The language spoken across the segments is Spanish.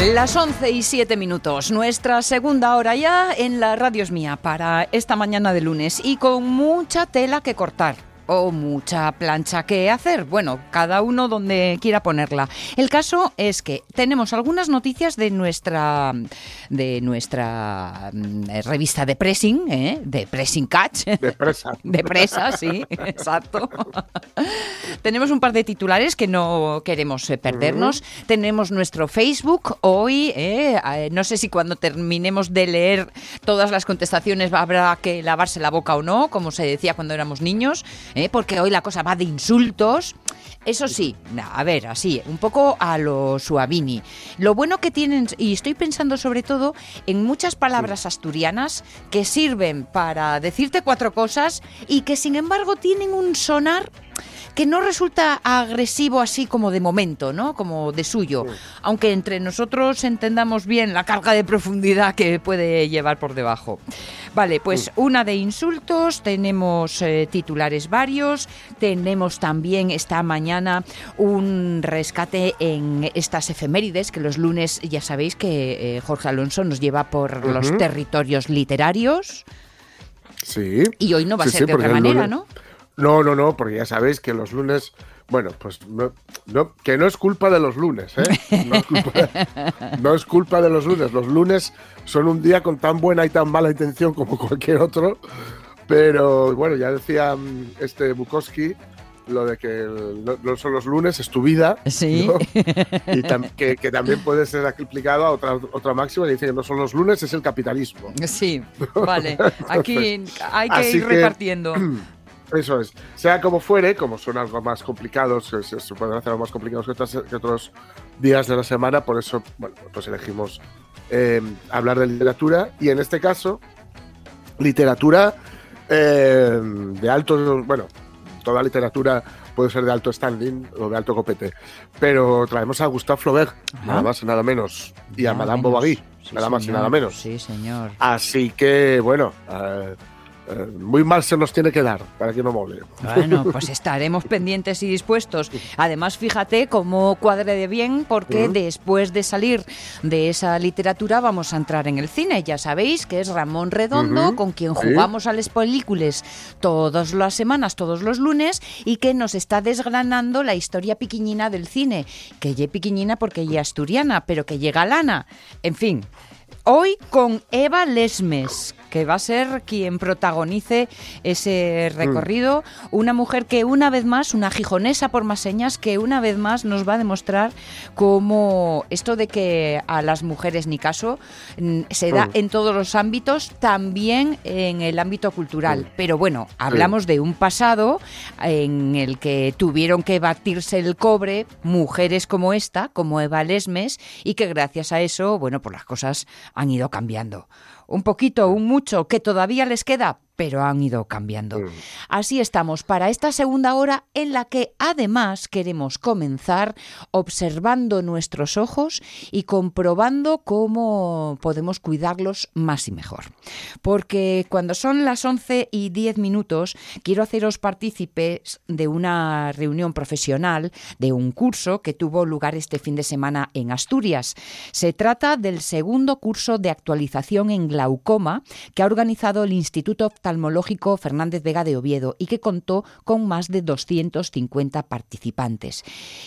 Las 11 y 7 minutos, nuestra segunda hora ya en la Radio es mía para esta mañana de lunes y con mucha tela que cortar o mucha plancha que hacer. Bueno, cada uno donde quiera ponerla. El caso es que tenemos algunas noticias de nuestra de nuestra mm, revista de pressing, ¿eh? de pressing catch. De presa. De presa, sí, exacto. tenemos un par de titulares que no queremos eh, perdernos. Tenemos nuestro Facebook hoy. ¿eh? Eh, no sé si cuando terminemos de leer todas las contestaciones habrá que lavarse la boca o no, como se decía cuando éramos niños. ¿eh? Porque hoy la cosa va de insultos. Eso sí, a ver, así, un poco a lo suavini. Lo bueno que tienen, y estoy pensando sobre todo en muchas palabras asturianas que sirven para decirte cuatro cosas y que sin embargo tienen un sonar que no resulta agresivo así como de momento, ¿no? Como de suyo, aunque entre nosotros entendamos bien la carga de profundidad que puede llevar por debajo. Vale, pues una de insultos, tenemos eh, titulares varios, tenemos también esta mañana un rescate en estas efemérides, que los lunes ya sabéis que eh, Jorge Alonso nos lleva por los territorios literarios. Sí. Y hoy no va a Sí, ser sí, de otra manera, lunes- ¿no? No, no, no, porque ya sabéis que los lunes, bueno, pues no, no- que no es culpa de los lunes, ¿eh? No es, culpa, no es culpa de los lunes. Los lunes son un día con tan buena y tan mala intención como cualquier otro, pero bueno, ya decía mm, este Bukowski lo de que no, no son los lunes, es tu vida. Sí. ¿no? Y tam- que, que también puede ser aplicado a otra, otra máxima, que dice que no son los lunes, es el capitalismo. Sí, vale. Aquí hay que Así ir que- repartiendo. Eso es. Sea como fuere, como son algo más complicados, se, se- pueden hacer algo más complicados que, otras- que otros días de la semana, por eso, bueno, pues elegimos eh, hablar de literatura y en este caso, literatura eh, de alto, bueno, toda literatura puede ser de alto standing o de alto copete, pero traemos a Gustave Flaubert, nada más y nada menos, y a Madame menos. Bovary, Sí, nada más y nada menos. Sí, señor. Así que, bueno, eh, eh, muy mal se nos tiene que dar para que no mole. Bueno, pues estaremos pendientes y dispuestos. Además, fíjate cómo cuadre de bien, porque después de salir de esa literatura vamos a entrar en el cine. Ya sabéis que es Ramón Redondo, con quien sí. jugamos a las películas todas las semanas, todos los lunes, y que nos está desgranando la historia piquiñina del cine. Que ye piquiñina porque ye asturiana, pero que llega lana. En fin. Hoy con Eva Lesmes, que va a ser quien protagonice ese recorrido. Una mujer que una vez más, una gijonesa por más señas, que una vez más nos va a demostrar cómo esto de que a las mujeres ni caso mm, se da Mm. en todos los ámbitos, también en el ámbito cultural. Pero bueno, hablamos de un pasado en el que tuvieron que batirse el cobre mujeres como esta, como Eva Lesmes, y que gracias a eso, bueno, pues las cosas han ido cambiando. Un poquito, un mucho, que todavía les queda, pero han ido cambiando. Mm. Así estamos para esta segunda hora en la que además queremos comenzar observando nuestros ojos y comprobando cómo podemos cuidarlos más y mejor. Porque cuando son las 11 y 10 minutos, quiero haceros partícipes de una reunión profesional, de un curso que tuvo lugar este fin de semana en Asturias. Se trata del segundo curso de actualización en glaucoma que ha organizado el Instituto Oftalmológico Fernández Vega de Oviedo y que contó con más de 250 participantes.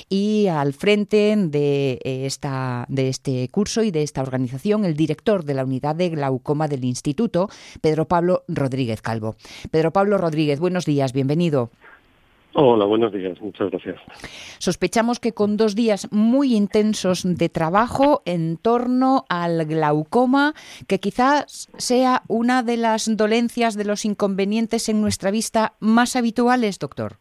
Y al frente de, eh, esta, de este curso y de esta organización, el director de la unidad de glaucoma del Instituto, Pedro Pablo Rodríguez Calvo. Pedro Pablo Rodríguez, buenos días, bienvenido. Hola, buenos días, muchas gracias. Sospechamos que con dos días muy intensos de trabajo en torno al glaucoma, que quizás sea una de las dolencias, de los inconvenientes en nuestra vista más habituales, doctor.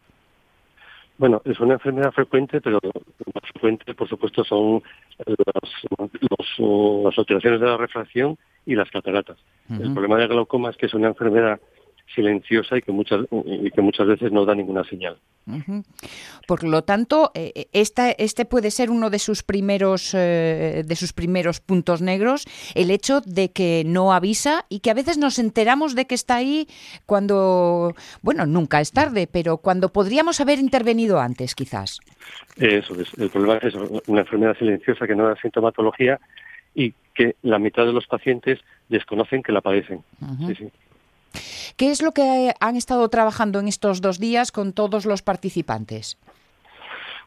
Bueno, es una enfermedad frecuente, pero más frecuente, por supuesto, son las, los- las alteraciones de la refracción y las cataratas. El problema del glaucoma es que es una enfermedad silenciosa y que muchas y que muchas veces no da ninguna señal. Por lo tanto, eh, esta, este puede ser uno de sus primeros eh, de sus primeros puntos negros, el hecho de que no avisa y que a veces nos enteramos de que está ahí cuando, bueno, nunca es tarde, pero cuando podríamos haber intervenido antes, quizás. Eso es. El problema es una enfermedad silenciosa que no da sintomatología y que la mitad de los pacientes desconocen que la padecen. sí, sí. ¿Qué es lo que han estado trabajando en estos dos días con todos los participantes?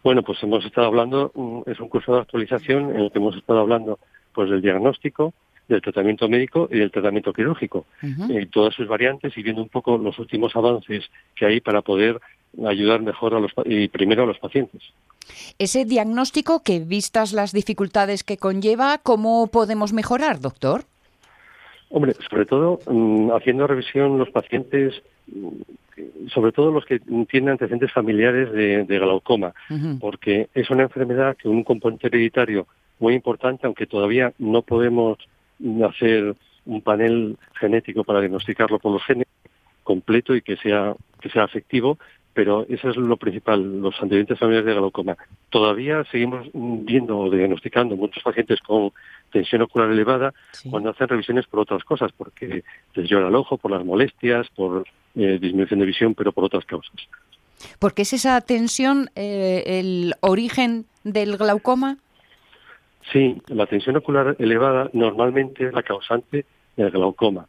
Bueno, pues hemos estado hablando, mm, es un curso de actualización en el que hemos estado hablando pues del diagnóstico, del tratamiento médico y del tratamiento quirúrgico, uh todas sus variantes y viendo un poco los últimos avances que hay para poder ayudar mejor a los y primero a los pacientes. Ese diagnóstico que vistas las dificultades que conlleva, ¿cómo podemos mejorar, doctor? Hombre, sobre todo mm, haciendo revisión los pacientes, mm, sobre todo los que tienen antecedentes familiares de, glaucoma, porque es una enfermedad que un componente hereditario muy importante, aunque todavía no podemos hacer un panel genético para diagnosticarlo por los genes completo y que sea que sea efectivo, pero eso es lo principal, los antecedentes familiares de glaucoma. Todavía seguimos viendo o diagnosticando muchos pacientes con tensión ocular elevada cuando hacen revisiones por otras cosas, porque les llora el ojo, por las molestias, por eh, disminución de visión, pero por otras causas. ¿Por qué es esa tensión eh, el origen del glaucoma? Sí, la tensión ocular elevada normalmente es la causante del glaucoma.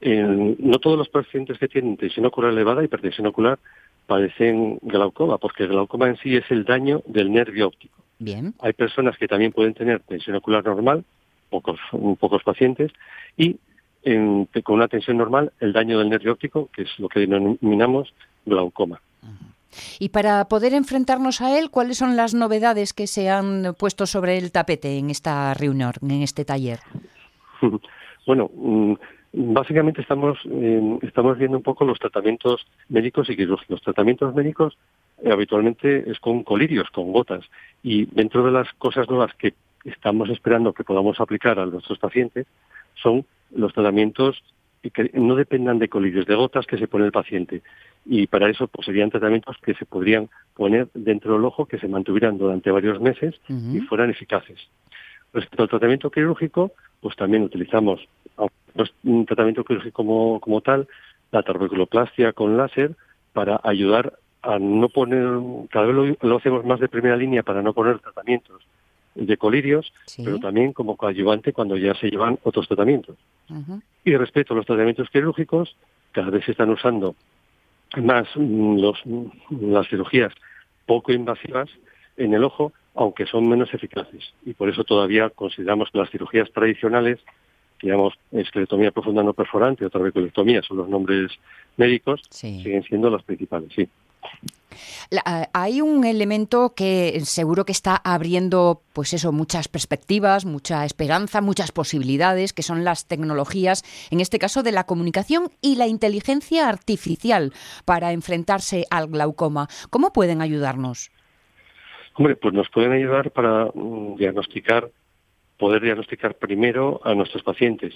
no todos los pacientes que tienen tensión ocular elevada, hipertensión ocular, padecen glaucoma, porque el glaucoma en sí es el daño del nervio óptico. Bien. Hay personas que también pueden tener tensión ocular normal, pocos, pocos pacientes, y con una tensión normal el daño del nervio óptico, que es lo que denominamos glaucoma. Y para poder enfrentarnos a él, ¿cuáles son las novedades que se han puesto sobre el tapete en esta reunión, en este taller? bueno, mm, Básicamente estamos, eh, estamos viendo un poco los tratamientos médicos y quirúrgicos. Los tratamientos médicos eh, habitualmente es con colirios, con gotas. Y dentro de las cosas nuevas que estamos esperando que podamos aplicar a nuestros pacientes son los tratamientos que no dependan de colirios, de gotas que se pone el paciente. Y para eso pues, serían tratamientos que se podrían poner dentro del ojo, que se mantuvieran durante varios meses y fueran eficaces. Respecto al tratamiento quirúrgico, pues también utilizamos un tratamiento quirúrgico como, tal, la torbeculoplastia con láser, para ayudar a no poner, cada vez lo, hacemos más de primera línea para no poner tratamientos de colirios, pero también como coadyuvante cuando ya se llevan otros tratamientos. Y respecto a los tratamientos quirúrgicos, cada vez se están usando más mm, los, mm, las cirugías poco invasivas en el ojo, aunque son menos eficaces. Y por eso todavía consideramos que las cirugías tradicionales digamos, esclerotomía profunda no perforante o trabeculectomía, son los nombres médicos, siguen siendo las principales, sí. hay un elemento que seguro que está abriendo, pues eso, muchas perspectivas, mucha esperanza, muchas posibilidades, que son las tecnologías, en este caso de la comunicación y la inteligencia artificial para enfrentarse al glaucoma. ¿Cómo pueden ayudarnos? Hombre, pues nos pueden ayudar para mm, diagnosticar poder diagnosticar primero a nuestros pacientes.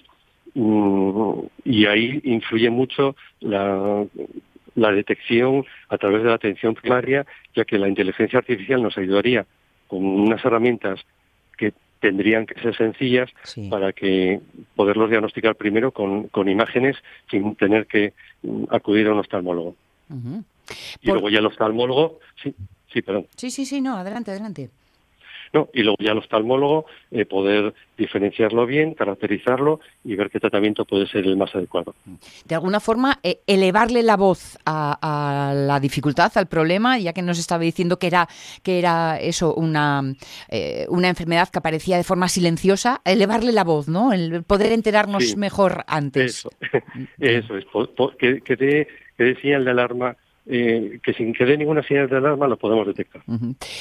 Mm, y ahí influye mucho la, detección a través de la atención primaria, ya que la inteligencia artificial nos ayudaría con unas herramientas que tendrían que ser sencillas para que poderlos diagnosticar primero con, imágenes sin tener que mm, acudir a un oftalmólogo. Y luego ya el oftalmólogo, sí, sí, perdón. Sí, sí, sí, no, adelante, adelante. Y luego ya el oftalmólogo eh, poder diferenciarlo bien, caracterizarlo y ver qué tratamiento puede ser el más adecuado. De alguna forma, eh, elevarle la voz a, la dificultad, al problema, ya que nos estaba diciendo que era, que era eso, una, eh, una enfermedad que aparecía de forma silenciosa, elevarle la voz, ¿no? El poder enterarnos mejor antes. Eso, eso es, que, que, dé, que señal de alarma eh, que sin que dé ninguna señal de alarma lo podemos detectar.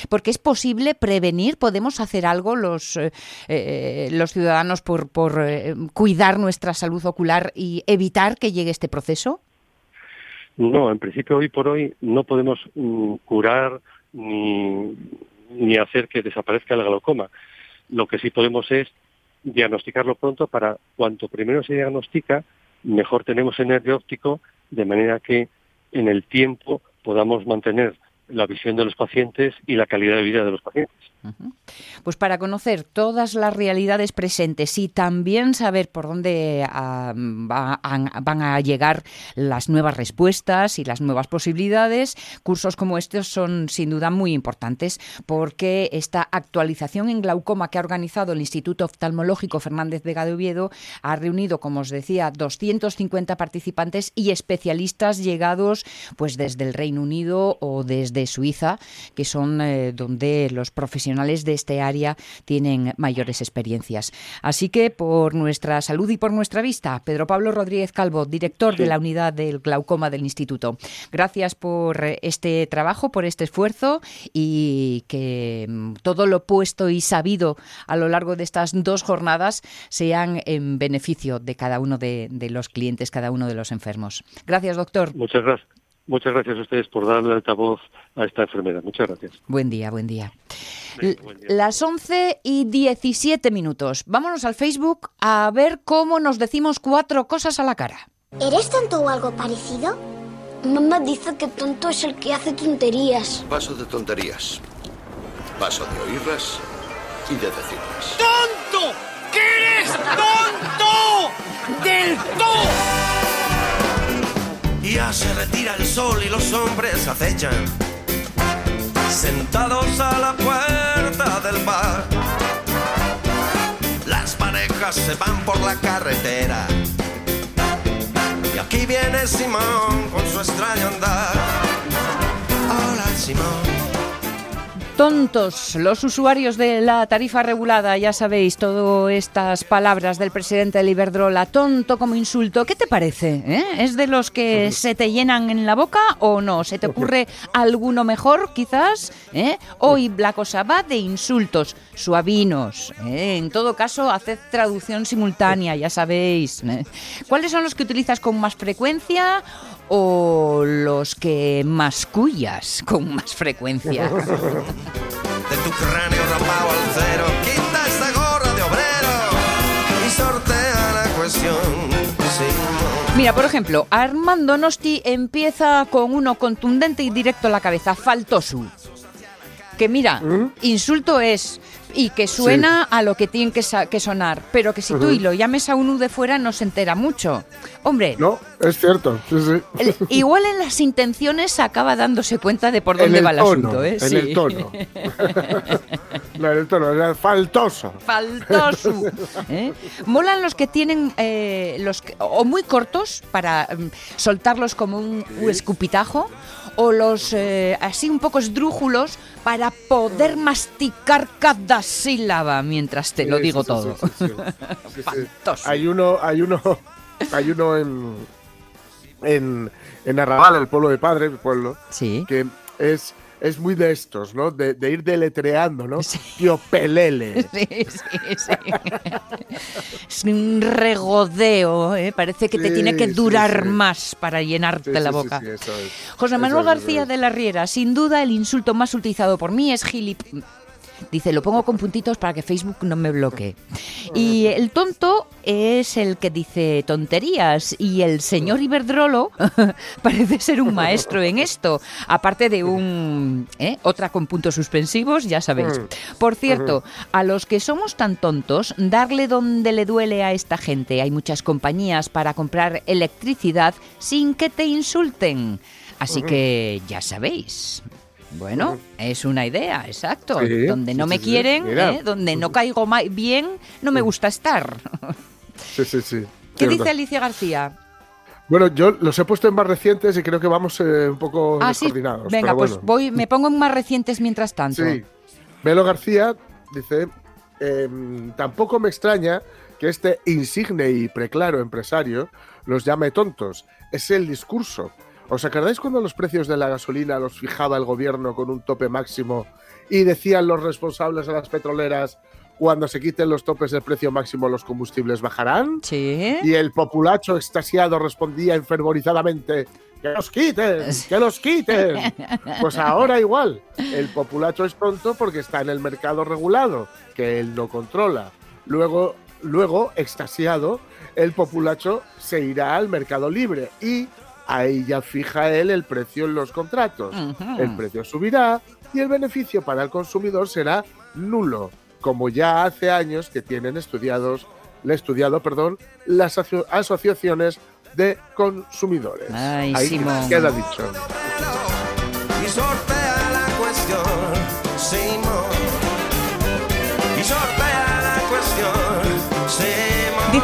Porque es posible prevenir, podemos hacer algo los, eh, eh, los ciudadanos por, por cuidar nuestra salud ocular y evitar que llegue este proceso. No, en principio hoy por hoy no podemos mm, curar ni, ni hacer que desaparezca el glaucoma. Lo que sí podemos es diagnosticarlo pronto para cuanto primero se diagnostica, mejor tenemos el nervio óptico, de manera que en el tiempo podamos mantener la visión de los pacientes y la calidad de vida de los pacientes. Pues para conocer todas las realidades presentes y también saber por dónde ah, van a llegar las nuevas respuestas y las nuevas posibilidades, cursos como estos son sin duda muy importantes porque esta actualización en glaucoma que ha organizado el Instituto Oftalmológico Fernández Vega de Oviedo ha reunido, como os decía, 250 participantes y especialistas llegados pues desde el Reino Unido o desde Suiza, que son eh, donde los profesionales de este área tienen mayores experiencias. Así que por nuestra salud y por nuestra vista, Pedro Pablo Rodríguez Calvo, director de la unidad del glaucoma del Instituto. Gracias por este trabajo, por este esfuerzo y que mm, todo lo puesto y sabido a lo largo de estas dos jornadas sean en beneficio de cada uno de, de los clientes, cada uno de los enfermos. Gracias, doctor. Muchas gracias. Muchas gracias a ustedes por darle altavoz a esta enfermedad. Muchas gracias. Buen día, buen día. Las 11 y 17 minutos. Vámonos al Facebook a ver cómo nos decimos cuatro cosas a la cara. ¿Eres tonto o algo parecido? Mamá dice que tonto es el que hace tonterías. Paso de tonterías. Paso de oírlas y de decirlas. ¡Tonto! ¿Qué eres tonto! ¡Del todo! Ya se retira el sol y los hombres acechan, sentados a la puerta del bar. Las parejas se van por la carretera. Y aquí viene Simón con su extraño andar. Hola Simón. Tontos, los usuarios de la tarifa regulada, ya sabéis, todas estas palabras del presidente de Iberdrola, tonto como insulto, ¿qué te parece? Eh? ¿Es de los que se te llenan en la boca o no? ¿Se te ocurre alguno mejor, quizás? ¿Eh? Hoy la cosa va de insultos suavinos. ¿eh? En todo caso, haced traducción simultánea, ya sabéis. ¿Cuáles son los que utilizas con más frecuencia o los que mascullas con más frecuencia? De tu cráneo rapado al cero, quita esta gorra de obrero y sortea la cuestión. Mira, por ejemplo, Armando Nosti empieza con uno contundente y directo a la cabeza, faltosu. Que mira, ¿Mm? insulto es y que suena a lo que tiene que, que, sonar, pero que si tú y lo llames a uno de fuera no se entera mucho. Hombre. No, es cierto. igual en las intenciones acaba dándose cuenta de por dónde va el asunto. ¿eh? En el tono. no, en el tono, faltoso. Faltoso. ¿eh? Molan los que tienen eh, los o muy cortos para mm, soltarlos como un, escupitajo o los eh, así un poco esdrújulos para poder masticar cada sílaba mientras te lo digo todo. hay uno, hay uno, hay uno en, en, en Arrabal, el pueblo de Padre, el pueblo, que es es muy de estos, ¿no? De, ir deletreando, ¿no? Tío Pelele. Sí, sí, sí. es un regodeo, ¿eh? Parece que te tiene que durar más para llenarte la boca. José Manuel García de la Riera, sin duda el insulto más utilizado por mí es gilip Dice, lo pongo con puntitos para que Facebook no me bloquee. Y el tonto es el que dice tonterías y el señor Iberdrolo parece ser un maestro en esto, aparte de un... ¿eh? Otra con puntos suspensivos, ya sabéis. Mm. Por cierto, a los que somos tan tontos, darle donde le duele a esta gente. Hay muchas compañías para comprar electricidad sin que te insulten. Así que ya sabéis, bueno, es una idea, exacto. donde no me quieren, ¿eh? donde no caigo bien, no me gusta estar. Sí, sí, sí. ¿Qué dice Alicia García? Bueno, yo los he puesto en más recientes y creo que vamos eh, un poco ah, descoordinados. Venga, pues voy, me pongo en más recientes mientras tanto. Sí. Velo García dice, em, tampoco me extraña que este insigne y preclaro empresario los llame tontos. Es el discurso. ¿Os acordáis cuando los precios de la gasolina los fijaba el gobierno con un tope máximo y decían los responsables de las petroleras cuando se quiten los topes del precio máximo los combustibles bajarán? Sí. Y el populacho extasiado respondía enfervorizadamente ¡Que los quiten! ¡Que los quiten! Pues ahora igual. El populacho es tonto porque está en el mercado regulado, que él no controla. Luego luego, extasiado, el populacho se irá al mercado libre y ahí ya fija él el precio en los contratos. El precio subirá y el beneficio para el consumidor será nulo, como ya hace años que tienen estudiados, estudiado perdón, las aso- asociaciones de consumidores. Ay, ahí Simón. queda dicho. y sortea la cuestión.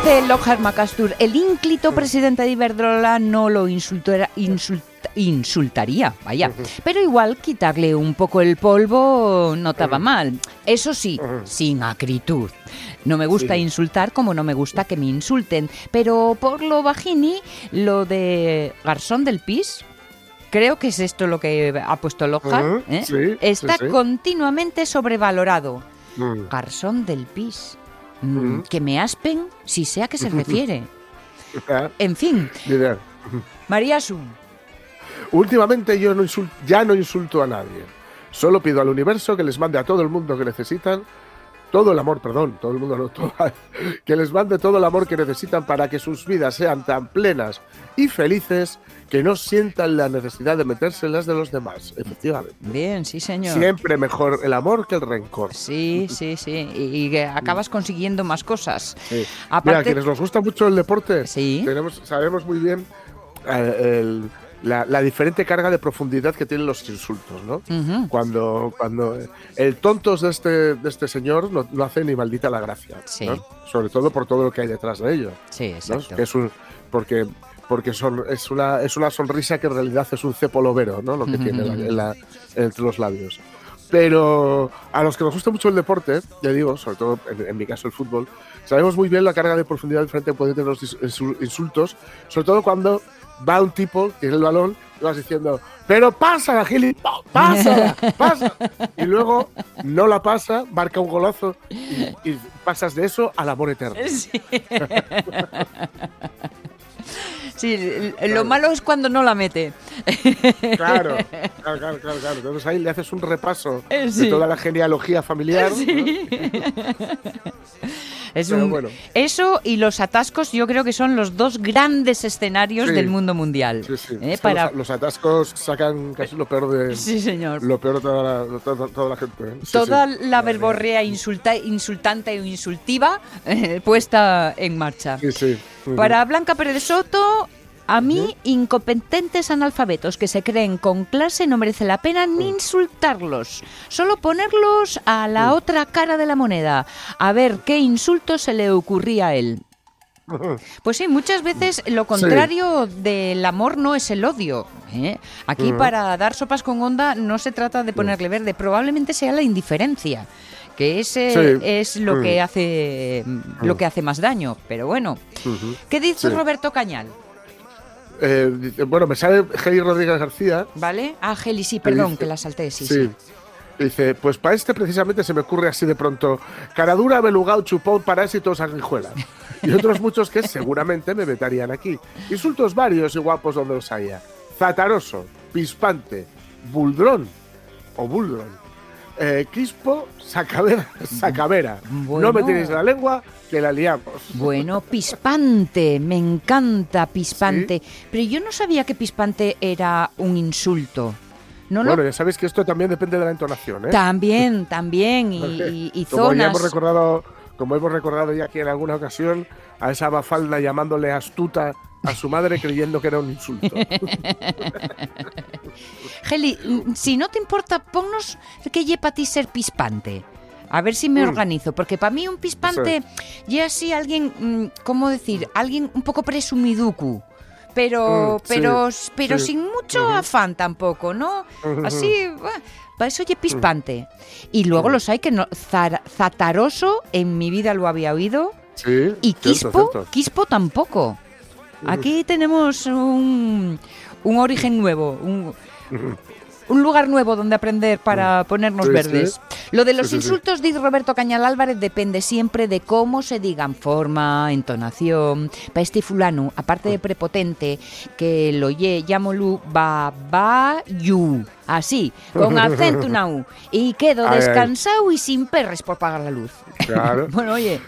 Dice Lockhart Macastur, el ínclito presidente de Iberdrola no lo insultara- insult- insultaría, vaya. Pero igual quitarle un poco el polvo no estaba mal. Eso sí, sin acritud. No me gusta Sí. insultar como no me gusta que me insulten. Pero por lo bajini, lo de garzón del pis, creo que es esto lo que ha puesto Lockhart, ¿eh? sí, está sí, continuamente sobrevalorado. Mm. Garzón del pis. Mm. Que me aspen si sé a qué se refiere. En fin. María Sun. Últimamente yo no insul- ya no insulto a nadie. Solo pido al universo que les mande a todo el mundo que necesitan todo el amor, perdón, todo el mundo no, todo- que les mande todo el amor que necesitan para que sus vidas sean tan plenas y felices que no sientan la necesidad de meterse en las de los demás. Efectivamente. Bien, sí, señor. Siempre mejor el amor que el rencor. Sí, sí, sí. Y, y que acabas consiguiendo más cosas. Sí. Mira, a Aparte, quienes nos gusta mucho el deporte, Sí. tenemos, sabemos muy bien eh, el- la, la diferente carga de profundidad que tienen los insultos, ¿no? Cuando, cuando el tontos de este, de este señor no, no hace ni maldita la gracia, Sí. ¿no? Sobre todo por todo lo que hay detrás de ello, sí, ¿no? exacto. Que es un, porque porque son, es, una, es una sonrisa que en realidad es un cepo lobero, ¿no? Lo que tiene la- en la- entre los labios. Pero a los que nos gusta mucho el deporte, ya digo, sobre todo en, en mi caso el fútbol, sabemos muy bien la carga de profundidad diferente que pueden tener los insultos, sobre todo cuando va un tipo, tiene el balón, y vas diciendo, pero pasa, Gili, pasa, pasa. Y luego no la pasa, marca un golazo y, y pasas de eso al amor eterno. Sí. Sí, lo malo es cuando no la mete. Claro, claro, claro, claro, claro. Entonces ahí le haces un repaso Eh, sí. de toda la genealogía familiar. ¿no? Es un- bueno. Eso y los atascos yo creo que son los dos grandes escenarios Sí. del mundo mundial. Sí, sí. ¿eh? Para... los, los atascos sacan casi lo peor de, Sí, señor. lo peor de toda la, toda, toda la gente. ¿eh? Toda la verborrea insulta, insultante o insultiva eh, puesta en marcha. Sí, sí. Ujú. Para Blanca Pérez Soto, a mí, incompetentes analfabetos que se creen con clase, no merece la pena ni insultarlos. Solo ponerlos a la otra cara de la moneda. A ver qué insulto se le ocurría a él. Pues sí, muchas veces lo contrario del amor no es el odio. ¿eh? Aquí para dar sopas con onda no se trata de ponerle verde, probablemente sea la indiferencia, que ese Sí. es lo Mm. que hace lo que hace más daño. Pero bueno. ¿qué dice Sí. Roberto Cañal? Eh, bueno, me sale Geli Rodríguez García. ¿Vale? Ah, Geli, sí, perdón, dice- que la salté, sí, Sí. Dice, pues para este precisamente se me ocurre así de pronto, caradura, belugao, chupón, parásitos, sanguijuela. Y otros muchos que seguramente me vetarían aquí. Insultos varios y guapos donde los haya. Zataroso, pispante, buldrón o buldrón. Eh, quispo, sacavera, sacavera. Bueno. No me tiréis la lengua, que la liamos. Bueno, pispante, me encanta pispante. Pero yo no sabía que pispante era un insulto. No lo Bueno, ya sabéis que esto también depende de la entonación, ¿eh? También, también, y, y- y como ya hemos recordado, como hemos recordado ya aquí en alguna ocasión, a esa bafalda llamándole astuta a su madre creyendo que era un insulto. Geli, si no te importa, ponnos que lle para ti ser pispante. A ver si me Mm. organizo, porque para mí un pispante ya así alguien, mm, ¿cómo decir? Alguien un poco presumiducu. Pero, Mm, sí, pero, pero sí. sin mucho afán tampoco, ¿no? Así, para eso oye pispante. Y luego los hay que no, zar- zataroso, en mi vida lo había oído, Sí, y cierto, quispo, cierto. quispo tampoco. Aquí tenemos un, un origen nuevo. un- un lugar nuevo donde aprender para ponernos Sí, sí. verdes. Lo de los Sí, insultos, dice Roberto Cañal Álvarez, depende siempre de cómo se digan, forma, entonación. Para este fulano, aparte de prepotente, que lo ye, llámolo babayu. Así, con acento una U. Y quedo Ay, ay. descansado y sin perres por pagar la luz. Claro. bueno, oye,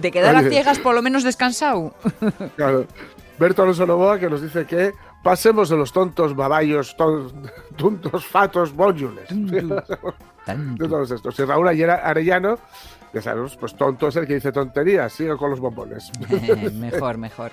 de quedar a Oye, ciegas por lo menos descansado. Claro. Berto Alonso Novoa que nos dice que pasemos de los tontos babayos, ton- tontos fatos bóyules. de todos estos. Y Raúl Arellano, ya sabemos, pues tonto es el que dice tonterías, sigue con los bombones. mejor, mejor.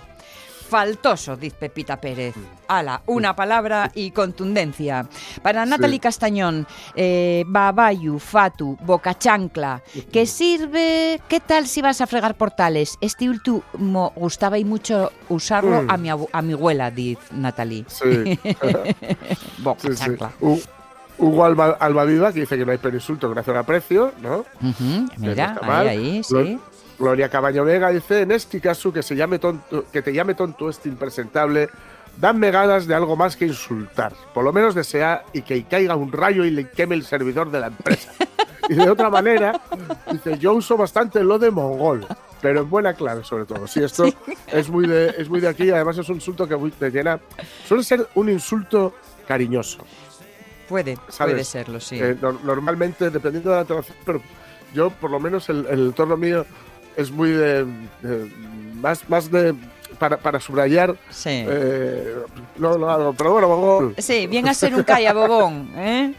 Faltoso, dice Pepita Pérez. Ala, una palabra y contundencia. Para Natalie Castañón, eh, babayu, fatu, boca chancla. ¿Qué sirve? ¿Qué tal si vas a fregar portales? Este último gustaba y mucho usarlo Mm. a, mi, a mi abuela, dice Natalie. Sí. boca Sí, sí. Hugo Alba, Albaviva, que dice que no hay perinsulto gracias al aprecio, ¿no? Que mira, no ahí, ahí, sí. Gloria Cabaño Vega dice, en este caso que se llame tonto, que te llame tonto este impresentable, danme ganas de algo más que insultar. Por lo menos desea y que caiga un rayo y le queme el servidor de la empresa. y de otra manera, dice, yo uso bastante lo de mongol. Pero en buena clave, sobre todo. Sí, esto es muy de es muy de aquí. Además, es un insulto que muy- te llena. Suele ser un insulto cariñoso. Puede, ¿sabes? puede serlo, sí. Eh, nor- normalmente, dependiendo de la entonación, pero yo, por lo menos, el, el entorno mío es muy de. de- más, más de. Para, para subrayar. sí. eh, no lo hago, pero bueno, mongol. Sí, bien a ser un calla bobón, ¿eh?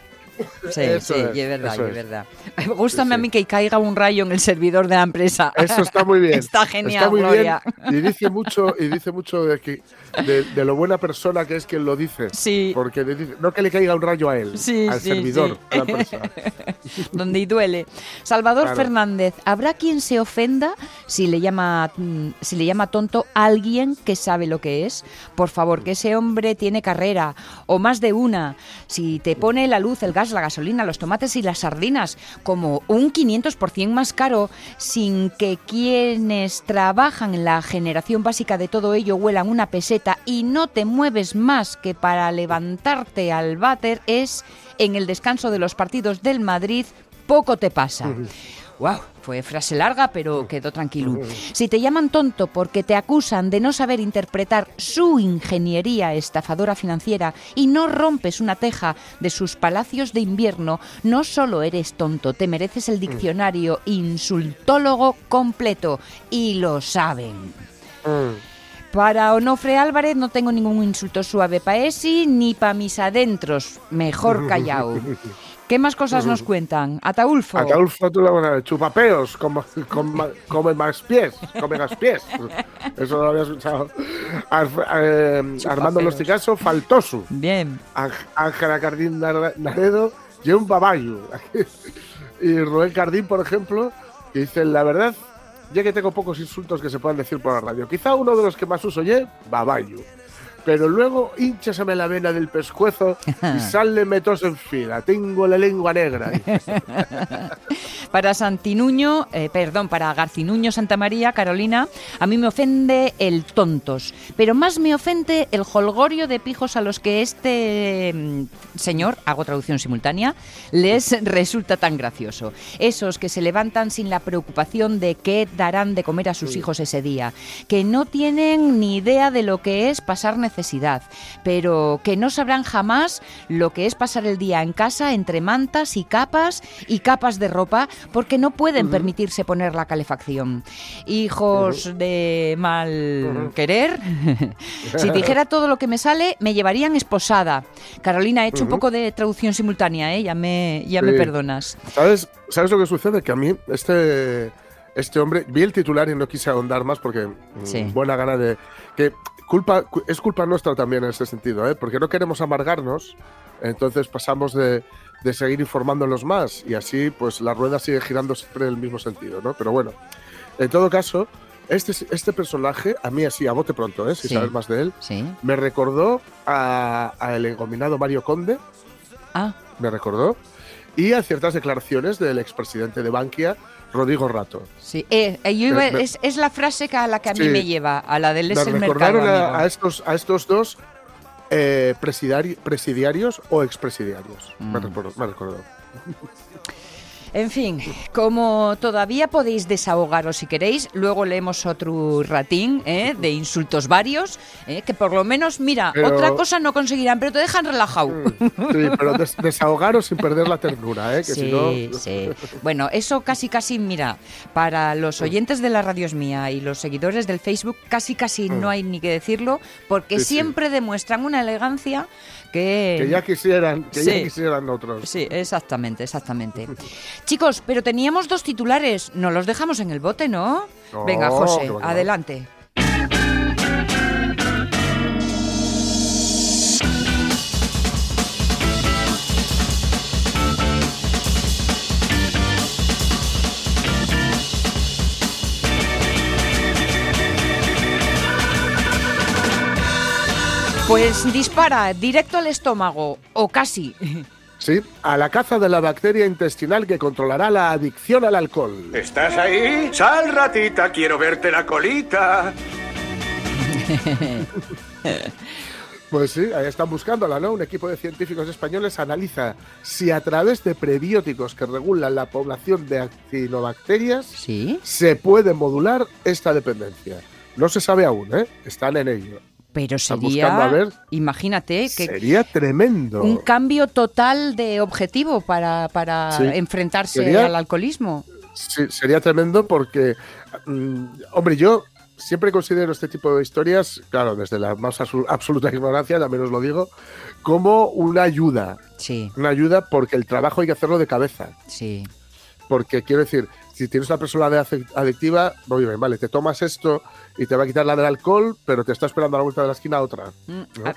Sí, Eso sí, es, y es verdad, y es verdad. Ay, Gústame Sí, a sí. mí que caiga un rayo en el servidor de la empresa. Eso está muy bien. Está genial, Está muy Gloria. bien. Y dice mucho, y dice mucho de, que, de, de lo buena persona que es quien lo dice. Sí. Porque dice- no que le caiga un rayo a él, Sí, al sí, servidor sí. de la empresa. donde y duele. Salvador Claro. Fernández, ¿habrá quien se ofenda si le llama mm, si le llama tonto a alguien que sabe lo que es? Por favor, que ese hombre tiene carrera o más de una. Si te pone la luz, el la gasolina, los tomates y las sardinas como un 500% más caro sin que quienes trabajan en la generación básica de todo ello huelan una peseta y no te mueves más que para levantarte al váter es en el descanso de los partidos del Madrid, poco te pasa. Wow, fue frase larga, pero quedó tranquilo. Si te llaman tonto porque te acusan de no saber interpretar su ingeniería estafadora financiera y no rompes una teja de sus palacios de invierno, no solo eres tonto, te mereces el diccionario insultólogo completo y lo saben. Para Onofre Álvarez no tengo ningún insulto suave para esi ni para mis adentros. Mejor callao. ¿Qué más cosas nos cuentan? Ataulfo. Ataulfo, tú la buena, chupapeos, come, come, come más pies, come más pies. Eso no lo había escuchado. Eh, Armando Losticaso, Faltosu. Bien. Ángel- Ángela Cardín Nar- Naredo y un babayu. y Rubén Cardín, por ejemplo, que dice, la verdad, ya que tengo pocos insultos que se puedan decir por la radio, quizá uno de los que más uso ye, babayu. Pero luego hinchaseme la vena del pescuezo y sale metos en fila. Tengo la lengua negra. Para Santinuño, eh, perdón, para Garcinuño Santa María, Carolina, a mí me ofende el tontos, pero más me ofende el holgorio de pijos a los que este mm, señor, hago traducción simultánea, les resulta tan gracioso. Esos que se levantan sin la preocupación de qué darán de comer a sus hijos ese día, que no tienen ni idea de lo que es pasar necesidad, pero que no sabrán jamás lo que es pasar el día en casa entre mantas y capas y capas de ropa porque no pueden permitirse poner la calefacción. Hijos de mal querer. si dijera todo lo que me sale, me llevarían esposada. Carolina, he hecho un poco de traducción simultánea, ¿eh? ya, me, ya me perdonas. ¿Sabes, ¿Sabes lo que sucede? Que a mí, este, este hombre, vi el titular y no quise ahondar más porque mm, Sí. buena gana de. que culpa Es culpa nuestra también en ese sentido, ¿eh? porque no queremos amargarnos, entonces pasamos de, de seguir informándonos más y así, pues la rueda sigue girando siempre en el mismo sentido, ¿no? Pero bueno, en todo caso, este, este personaje, a mí así, a bote pronto, ¿eh? si Sí. sabes más de él, Sí. me recordó a, a el engominado Mario Conde, Ah, me recordó, y a ciertas declaraciones del expresidente de Bankia, Rodrigo Rato. sí. Eh, eh, Me- me- es, es la frase que a la que a mí Sí. me lleva, a la del es Me el recordaron mercado. a, a estos, a estos dos eh, presidiarios o expresidiarios. Me, Mm. recuerdo, me recuerdo. En fin, como todavía podéis desahogaros si queréis, luego leemos otro ratín ¿eh? de insultos varios, ¿eh? que por lo menos, mira, Pero- otra cosa no conseguirán, pero te dejan relajado. Sí, pero des- desahogaros sin perder la ternura, ¿eh? Que si no. Sí, sí. Bueno, eso casi, casi, mira, para los oyentes de la radio es mía y los seguidores del Facebook, casi, casi no hay ni que decirlo, porque Mm. Sí, sí. siempre demuestran una elegancia que... Que ya quisieran, que Sí. ya quisieran otros. Sí, exactamente, exactamente. Chicos, pero teníamos dos titulares, no los dejamos en el bote, ¿no? No, Venga, José, que va. adelante. Pues dispara directo al estómago, o casi. Sí, a la caza de la bacteria intestinal que controlará la adicción al alcohol. ¿Estás ahí? Sal, ratita, quiero verte la colita. Pues sí, ahí están buscándola, ¿no? Un equipo de científicos españoles analiza si a través de prebióticos que regulan la población de actinobacterias Sí. se puede modular esta dependencia. No se sabe aún, ¿eh? Están en ello. Pero sería, a ver. imagínate que Sería tremendo. un cambio total de objetivo para, para Sí. enfrentarse Sería- al alcoholismo. Sí, sería tremendo porque, mm, hombre, yo siempre considero este tipo de historias, claro, desde la más absoluta ignorancia, también os lo digo, como una ayuda. Sí, Una ayuda porque el trabajo hay que hacerlo de cabeza. sí. Porque quiero decir, si tienes una persona de ace- adictiva, muy bien, vale, te tomas esto y te va a quitar la del alcohol, pero te está esperando a la vuelta de la esquina otra. Mm, ¿no? ah,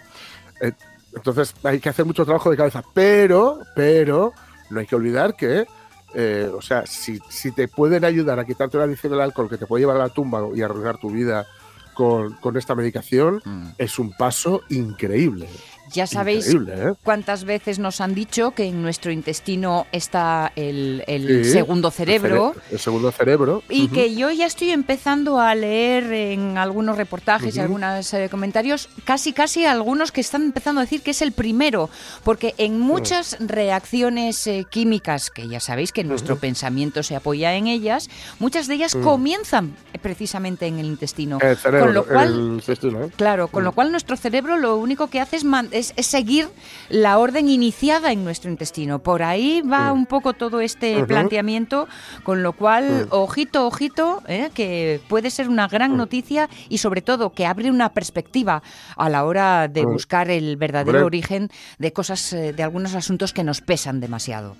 Eh, Entonces hay que hacer mucho trabajo de cabeza, pero, pero no hay que olvidar que, eh, o sea, si, si te pueden ayudar a quitarte la adicción del alcohol que te puede llevar a la tumba y arruinar tu vida con, con esta medicación, mm. es un paso increíble. Ya sabéis ¿eh? cuántas veces nos han dicho que en nuestro intestino está el, el Sí, segundo cerebro. El, cere- el segundo cerebro. Y que yo ya estoy empezando a leer en algunos reportajes y algunos eh, comentarios, casi casi algunos que están empezando a decir que es el primero, porque en muchas reacciones eh, químicas, que ya sabéis que nuestro pensamiento se apoya en ellas, muchas de ellas Mm. comienzan precisamente en el intestino. El cerebro, con lo cual, el intestino. Claro, con lo cual nuestro cerebro lo único que hace es, es- es seguir la orden iniciada en nuestro intestino. Por ahí va un poco todo este planteamiento, con lo cual, ojito, ojito, ¿eh? que puede ser una gran noticia y sobre todo que abre una perspectiva a la hora de buscar el verdadero origen de cosas, eh, de algunos asuntos que nos pesan demasiado.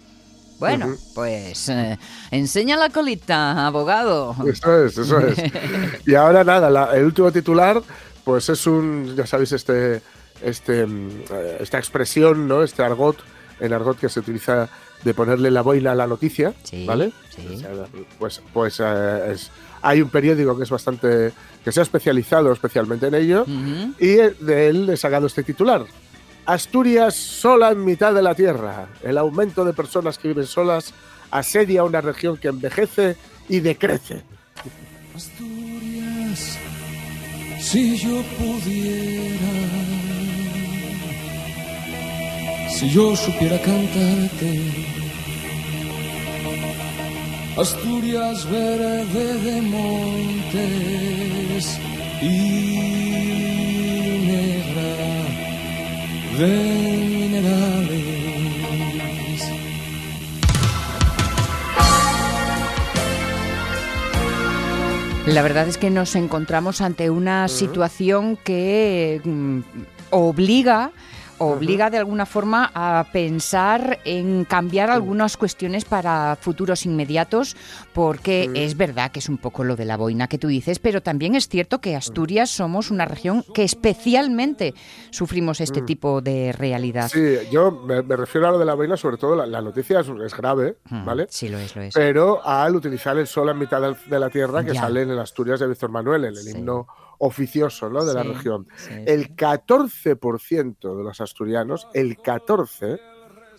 Bueno, pues eh, enseña la colita, abogado. Eso es, eso es. y ahora nada, la- el último titular, pues es un, ya sabéis, este, este, mm, eh, esta expresión, ¿no? Este argot, en argot que se utiliza de ponerle la boina a la noticia, Sí, ¿vale? sí. O sea, pues, pues eh, es- hay un periódico que es bastante, que se ha especializado especialmente en ello, y de él he sacado este titular. Asturias sola en mitad de la tierra. El aumento de personas que viven solas asedia una región que envejece y decrece. Asturias, si yo pudiera, si yo supiera cantarte, Asturias verde de montes y negra de minerales. La verdad es que nos encontramos ante una situación que mm, obliga obliga de alguna forma a pensar en cambiar algunas cuestiones para futuros inmediatos, porque es verdad que es un poco lo de la boina que tú dices, pero también es cierto que Asturias somos una región que especialmente sufrimos este tipo de realidad. Sí, yo me, me refiero a lo de la vaina, sobre todo la, la noticia es, es grave, ¿vale? Sí, lo es, lo es. Pero al utilizar el sol en mitad de la tierra que Ya. sale en el Asturias de Víctor Manuel, en el Sí. himno oficioso ¿no? de la región. sí. El 14% de los asturianos, el 14%,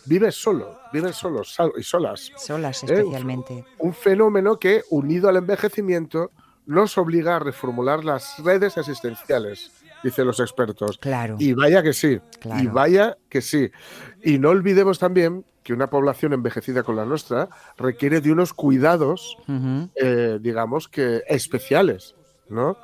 vive solo, viven solos sal- y solas. Solas Eh, especialmente. Un fenómeno que, unido al envejecimiento, nos obliga a reformular las redes existenciales dicen los expertos. Claro. Y vaya que sí, Claro. y vaya que sí. Y no olvidemos también que una población envejecida con la nuestra requiere de unos cuidados, eh, digamos que especiales, ¿no?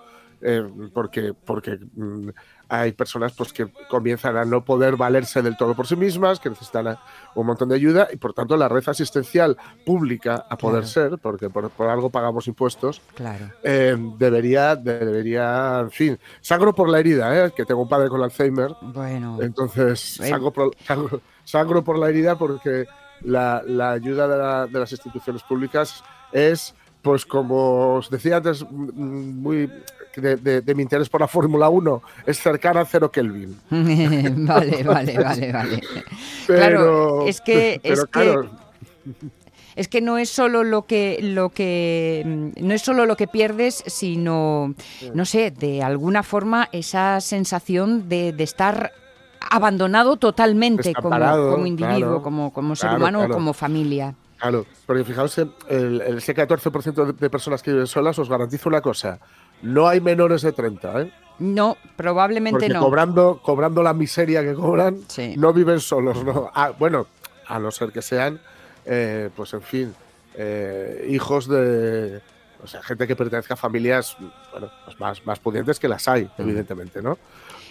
Eh, porque porque mm, hay personas pues, que comienzan a no poder valerse del todo por sí mismas, que necesitan a- un montón de ayuda y por tanto la red asistencial pública, a poder Claro. ser, porque por, por algo pagamos impuestos, Claro. eh, debería, debería, en fin, sangro por la herida, ¿eh? que tengo un padre con Alzheimer, Bueno. entonces Eh. sangro por, sangro- sangro por la herida porque la, la ayuda de, la- de las instituciones públicas es, pues como os decía antes, muy de, de- de mi interés por la Fórmula 1, es cercana a cero Kelvin. vale, vale, vale, vale. Pero, Claro, es que- pero es que- Es que no es solo lo que lo que mm, no es solo lo que pierdes, sino no sé, de alguna forma esa sensación de, de estar abandonado totalmente como, como individuo, claro. como, como ser Claro, humano o claro. como familia. Claro, porque fijaos, el, el- ese 14% de, de personas que viven solas os garantizo una cosa, no hay menores de 30, ¿eh? No, probablemente Porque no. cobrando, cobrando la miseria que cobran, Sí. no viven solos, ¿no? Ah, bueno, a no ser que sean, eh, pues en fin, eh, hijos de. O sea, gente que pertenezca a familias bueno, pues más, más pudientes que las hay, evidentemente, ¿no?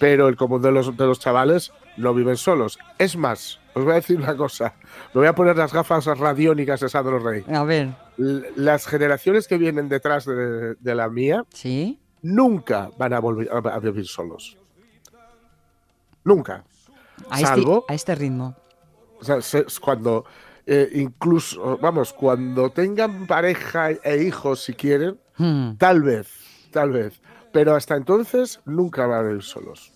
Pero el común de los, de los chavales no viven solos. Es más, os voy a decir una cosa. Me voy a poner las gafas radiónicas de Sandro Rey. A ver, L- Las generaciones que vienen detrás de, de la mía sí. nunca van a volver a vivir solos. Nunca. A este, Salvo- a este ritmo. O sea, cuando eh, incluso, vamos, cuando tengan pareja e hijos si quieren, Hmm. tal vez, tal vez. Pero hasta entonces nunca van a vivir solos.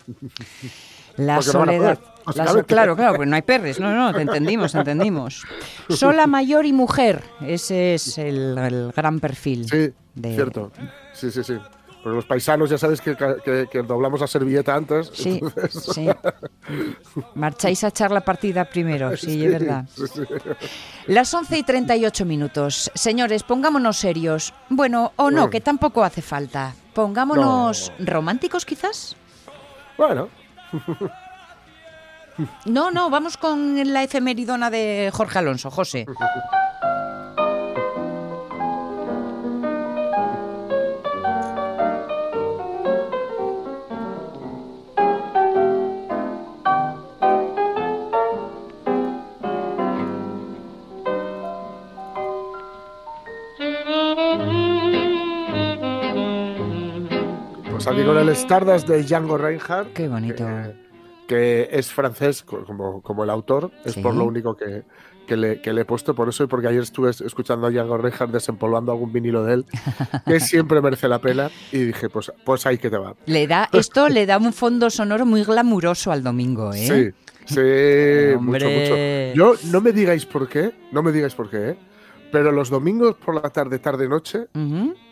La Porque soledad. La so- claro, claro, pues no hay perres. No, no, te entendimos, te entendimos. Sola, mayor y mujer. Ese es el, el gran perfil. Sí, de- cierto. Sí, sí, sí. Pero los paisanos ya sabéis que, que- que doblamos la servilleta antes. Sí, entonces- sí. Marcháis a echar la partida primero, sí, es verdad. sí, sí. Las 11 y 38 minutos. Señores, pongámonos serios. Bueno, o no, Bueno. que tampoco hace falta. Pongámonos románticos, quizás. Bueno, No, no, vamos con la efemeridona de Jorge Alonso, José. aquí con el Stardust de Django Reinhardt. Qué bonito. que, que es francés co- como, como el autor, es Sí. por lo único que, que le, que le he puesto por eso y porque ayer estuve es- escuchando a Django Reinhardt desempolvando algún vinilo de él, que siempre merece la pena y dije, pues, pues ahí que te va. Le da, esto le da un fondo sonoro muy glamuroso al domingo, ¿eh? Sí, sí, mucho, mucho. Yo, no me digáis por qué, no me digáis por qué, ¿eh? Pero los domingos por la tarde, tarde, noche,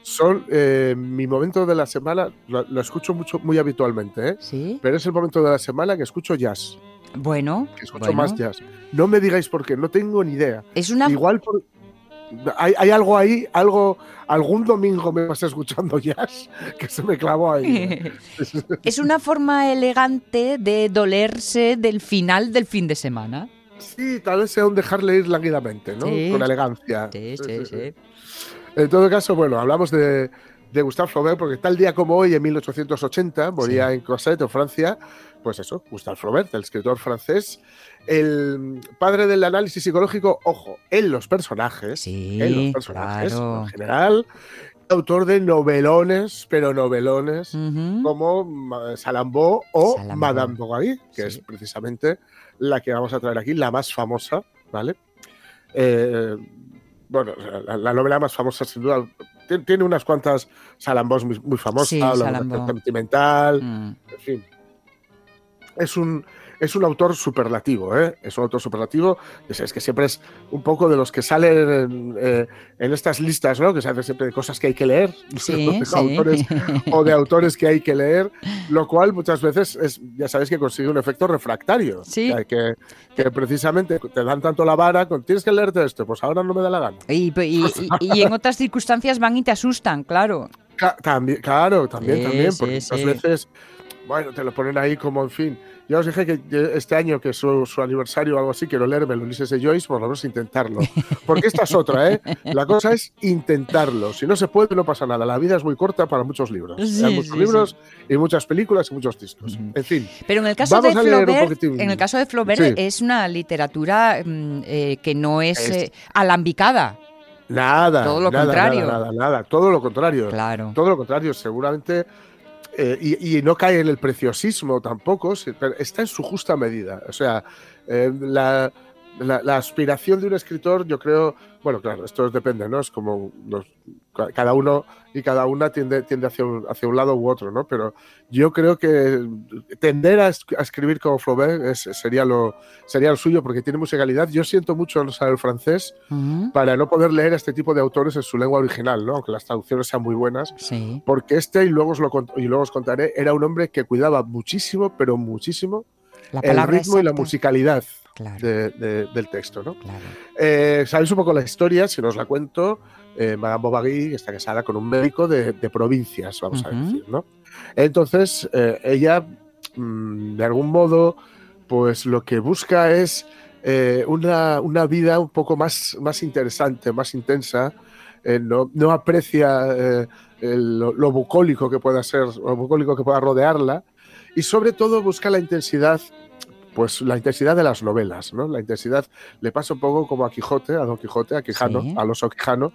son eh, mi momento de la semana, lo, lo escucho mucho, muy habitualmente, ¿eh? Sí. pero es el momento de la semana que escucho jazz. Bueno, que escucho bueno. más jazz. No me digáis por qué, no tengo ni idea. Es una Igual por- hay, hay algo ahí, algo, algún domingo me vas escuchando jazz que se me clavó ahí. ¿eh? es una forma elegante de dolerse del final del fin de semana. Sí, tal vez sea un dejarle ir lánguidamente, ¿no? Sí. Con elegancia. Sí, sí, sí. En todo caso, bueno, hablamos de, de Gustave Flaubert porque tal día como hoy, en 1880, moría en Cosette, en Francia, pues eso, Gustave Flaubert, el escritor francés, el padre del análisis psicológico, ojo, en los personajes, en los personajes claro. en general, autor de novelones, pero novelones, como Ma- Salambó o. Madame Bovary, que Sí. es precisamente la que vamos a traer aquí, la más famosa, ¿vale? Eh, bueno, la, la novela más famosa, sin duda, ti- tiene unas cuantas Salambós muy, muy famosas, Sí, la sentimental, Mm. en fin. Es un, es un autor superlativo, ¿eh? Es un autor superlativo. Es, es que siempre es un poco de los que salen en, eh, en estas listas, ¿no? Que se hacen siempre de cosas que hay que leer. Sí, de sí. autores o de autores que hay que leer, lo cual muchas veces es, ya sabéis que consigue un efecto refractario. Sí. Que, que, que precisamente te dan tanto la vara, con, tienes que leerte esto, pues ahora no me da la gana. Y, y- y- y en otras circunstancias van y te asustan, claro. Ca- también, claro, también, también, porque muchas veces, bueno, te lo ponen ahí como, en fin. Ya os dije que este año, que es su, su aniversario o algo así, quiero leerme el Ulises de Joyce, por lo menos intentarlo. Porque esta es otra, ¿eh? La cosa es intentarlo. Si no se puede, no pasa nada. La vida es muy corta para muchos libros. Sí, Hay muchos sí, libros y muchas películas y muchos discos. En fin. Pero en el caso Vamos de a leer un Flaubert, en el caso de Flaubert es una literatura mm, eh, que no es, Es- eh, alambicada. Nada. Todo lo nada, contrario. Nada, nada, nada. Todo lo contrario. Claro. Todo lo contrario. Seguramente. Eh, y, y no cae en el preciosismo tampoco, está en su justa medida. O sea, eh, la, la- la aspiración de un escritor, yo creo, bueno, claro, esto depende, ¿no? Es como los- cada uno y cada una tiende, tiende hacia, un, hacia un lado u otro, ¿no? Pero yo creo que tender a, es- a escribir como Flaubert es- sería, lo, sería lo suyo, porque tiene musicalidad. Yo siento mucho no saber francés para no poder leer a este tipo de autores en su lengua original, ¿no? aunque las traducciones sean muy buenas. Sí. Porque este, y luego, os lo, y luego os contaré, era un hombre que cuidaba muchísimo, pero muchísimo, La el ritmo y la musicalidad Claro. de- de- del texto. ¿no? Claro. Eh, Sabéis un poco la historia, si no os la cuento. Eh, Madame Bovary está casada con un médico de, de provincias, vamos a decir, ¿no? Entonces, eh, ella, mm, de algún modo, pues lo que busca es una, una vida un poco más, más interesante, más intensa. No, no aprecia el- lo bucólico que pueda ser, lo bucólico que pueda rodearla, y sobre todo busca la intensidad pues la intensidad de las novelas, ¿no? La intensidad le pasa un poco como a Quijote, a Don Quijote, a Quijano, Sí. al oso Quijano,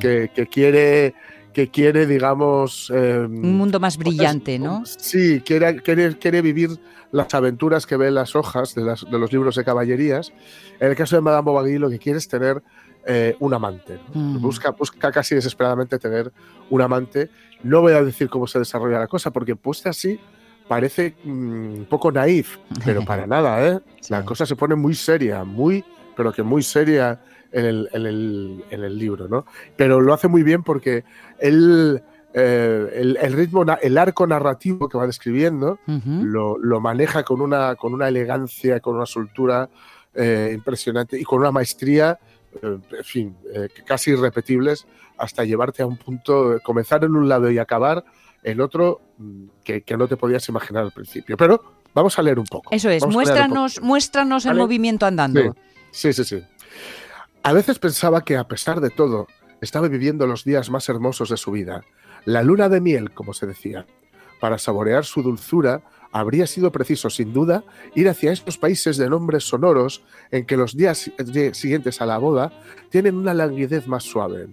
que, que quiere, que quiere, digamos, eh, Un mundo más brillante, ¿no? Sí, quiere, quiere, quiere vivir las aventuras que ve en las hojas de, las- de los libros de caballerías. En el caso de Madame Bovary, lo que quiere es tener eh, un amante. ¿no? Mm. Busca, busca casi desesperadamente tener un amante. No voy a decir cómo se desarrolla la cosa, porque puesta así parece mm, un poco naif, pero para nada, ¿eh? La cosa se pone muy seria, muy, pero que muy seria en el, en el- en el libro, ¿no? Pero lo hace muy bien porque él, eh, el, el ritmo, el arco narrativo que va describiendo, lo, lo maneja con una, con una elegancia, con una soltura eh, impresionante y con una maestría, eh, en fin, eh, casi irrepetibles, hasta llevarte a un punto, comenzar en un lado y acabar en otro mm, que, que no te podías imaginar al principio. Pero vamos a leer un poco. Eso es, Vamos muéstranos, muéstranos el ¿Vale? movimiento andando. Sí, sí, sí. A veces pensaba que, a pesar de todo, estaba viviendo los días más hermosos de su vida. La luna de miel, como se decía. Para saborear su dulzura, habría sido preciso, sin duda, ir hacia estos países de nombres sonoros en que los días de- siguientes a la boda tienen una languidez más suave.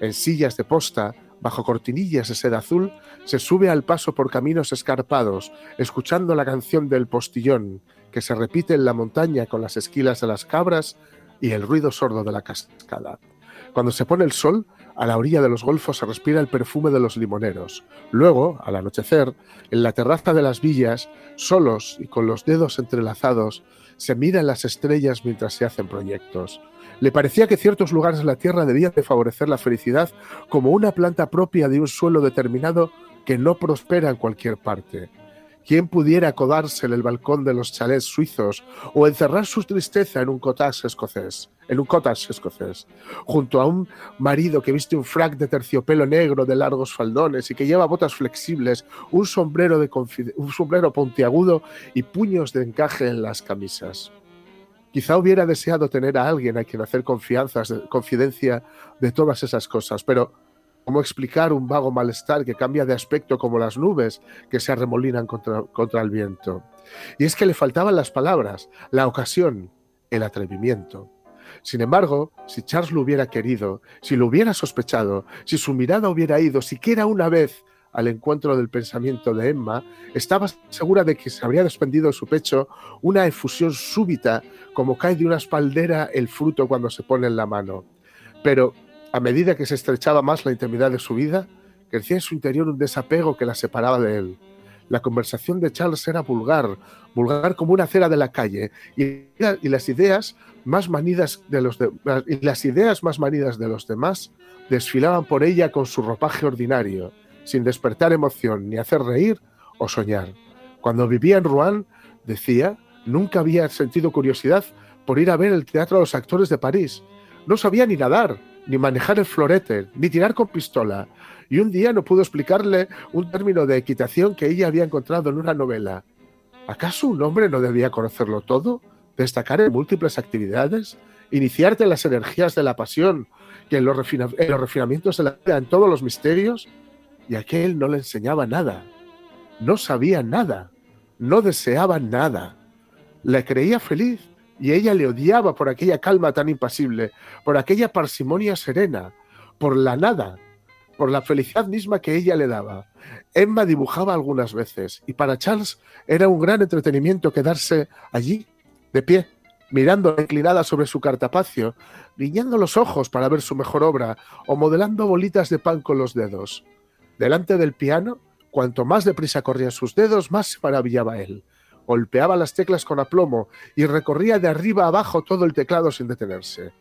En sillas de posta, bajo cortinillas de seda azul, se sube al paso por caminos escarpados, escuchando la canción del postillón, que se repite en la montaña con las esquilas de las cabras y el ruido sordo de la cascada. Cuando se pone el sol, a la orilla de los golfos se respira el perfume de los limoneros. Luego, al anochecer, en la terraza de las villas, solos y con los dedos entrelazados, se miran las estrellas mientras se hacen proyectos. Le parecía que ciertos lugares de la Tierra debían de favorecer la felicidad como una planta propia de un suelo determinado que no prospera en cualquier parte. ¿Quién pudiera acodarse en el balcón de los chalets suizos o encerrar su tristeza en un cottage escocés, en un cottage escocés, junto a un marido que viste un frac de terciopelo negro de largos faldones y que lleva botas flexibles, un sombrero de un sombrero puntiagudo y puños de encaje en las camisas? Quizá hubiera deseado tener a alguien a quien hacer confianzas, de- confidencia de todas esas cosas, pero ¿cómo explicar un vago malestar que cambia de aspecto como las nubes que se arremolinan contra el viento? Y es que le faltaban las palabras, la ocasión, el atrevimiento. Sin embargo, si Charles lo hubiera querido, si lo hubiera sospechado, si su mirada hubiera ido siquiera una vez al encuentro del pensamiento de Emma, estaba segura de que se habría desprendido de su pecho una efusión súbita, como cae de una espaldera el fruto cuando se pone en la mano. Pero, a medida que se estrechaba más la intimidad de su vida, crecía en su interior un desapego que la separaba de él. La conversación de Charles era vulgar, vulgar como una acera de la calle, y, las ideas más manidas de los y las ideas más manidas de los demás desfilaban por ella con su ropaje ordinario, sin despertar emoción, ni hacer reír o soñar. Cuando vivía en Rouen, decía, nunca había sentido curiosidad por ir a ver el teatro de los actores de París. No sabía ni nadar, ni manejar el florete, ni tirar con pistola. Y un día no pudo explicarle un término de equitación que ella había encontrado en una novela. ¿Acaso un hombre no debía conocerlo todo? ¿Destacar en múltiples actividades? ¿Iniciarte en las energías de la pasión? ¿Que en los, en los refinamientos de la vida, en todos los misterios? Y aquel no le enseñaba nada. No sabía nada. No deseaba nada. Le creía feliz y ella le odiaba por aquella calma tan impasible, por aquella parsimonia serena, por la nada, por la felicidad misma que ella le daba. Emma dibujaba algunas veces y para Charles era un gran entretenimiento quedarse allí, de pie, mirando inclinada sobre su cartapacio, guiñando los ojos para ver su mejor obra o modelando bolitas de pan con los dedos. Delante del piano, cuanto más deprisa corrían sus dedos, más se maravillaba él. Golpeaba las teclas con aplomo y recorría de arriba abajo todo el teclado sin detenerse.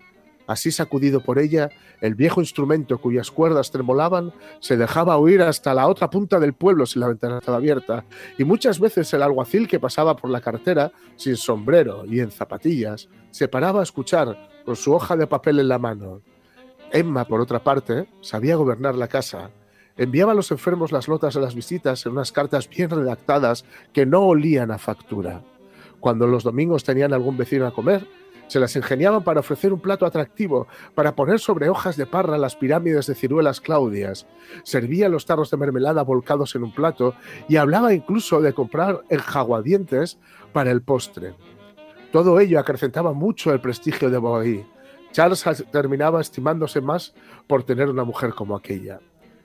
Así sacudido por ella, el viejo instrumento cuyas cuerdas tremolaban se dejaba oír hasta la otra punta del pueblo sin la ventana estaba abierta, y muchas veces el alguacil que pasaba por la cartera, sin sombrero y en zapatillas, se paraba a escuchar con su hoja de papel en la mano. Emma, por otra parte, sabía gobernar la casa. Enviaba a los enfermos las notas de las visitas en unas cartas bien redactadas que no olían a factura. Cuando los domingos tenían algún vecino a comer, se las ingeniaban para ofrecer un plato atractivo, para poner sobre hojas de parra las pirámides de ciruelas claudias. Servía los tarros de mermelada volcados en un plato y hablaba incluso de comprar enjaguadientes para el postre. Todo ello acrecentaba mucho el prestigio de Bovary. Charles terminaba estimándose más por tener una mujer como aquella.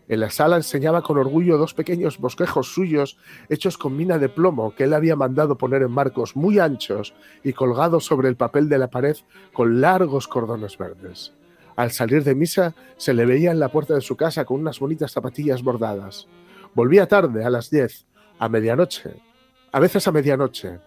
En la sala enseñaba con orgullo dos pequeños bosquejos suyos hechos con mina de plomo que él había mandado poner en marcos muy anchos y colgados sobre el papel de la pared con largos cordones verdes. Al salir de misa se le veía en la puerta de su casa con unas bonitas zapatillas bordadas. Volvía tarde, a las diez, a medianoche, a veces a medianoche.